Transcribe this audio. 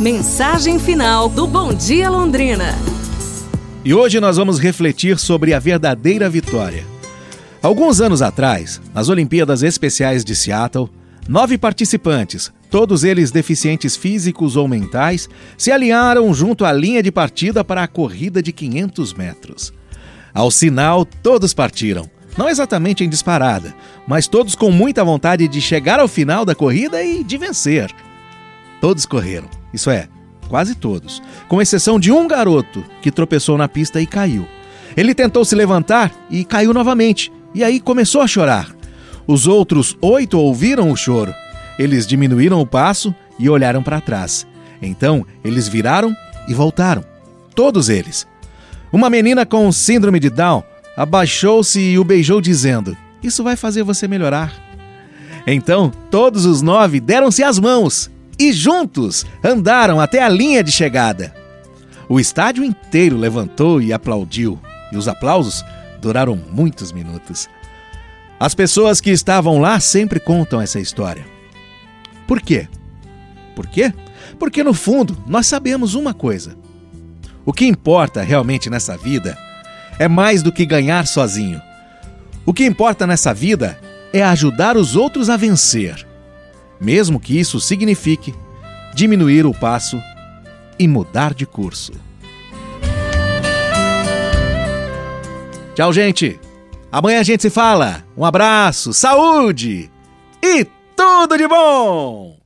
Mensagem final do Bom Dia Londrina. E hoje nós vamos refletir sobre a verdadeira vitória. Alguns anos atrás, nas Olimpíadas Especiais de Seattle, nove participantes, todos eles deficientes físicos ou mentais, se alinharam junto à linha de partida para a corrida de 500 metros. Ao sinal, todos partiram. Não exatamente em disparada, mas todos com muita vontade de chegar ao final da corrida e de vencer. Todos correram, isso é, quase todos, com exceção de um garoto que tropeçou na pista e caiu. Ele tentou se levantar e caiu novamente, e aí começou a chorar. Os outros oito ouviram o choro. Eles diminuíram o passo e olharam para trás. Então, eles viraram e voltaram. Todos eles. Uma menina com síndrome de Down abaixou-se e o beijou, dizendo: Isso vai fazer você melhorar. Então, todos os nove deram-se as mãos e juntos andaram até a linha de chegada. O estádio inteiro levantou e aplaudiu, e os aplausos duraram muitos minutos. As pessoas que estavam lá sempre contam essa história. Por quê? Por quê? Porque no fundo nós sabemos uma coisa. O que importa realmente nessa vida é mais do que ganhar sozinho. O que importa nessa vida é ajudar os outros a vencer, mesmo que isso signifique diminuir o passo e mudar de curso. Tchau, gente! Amanhã a gente se fala. Um abraço, saúde e tudo de bom!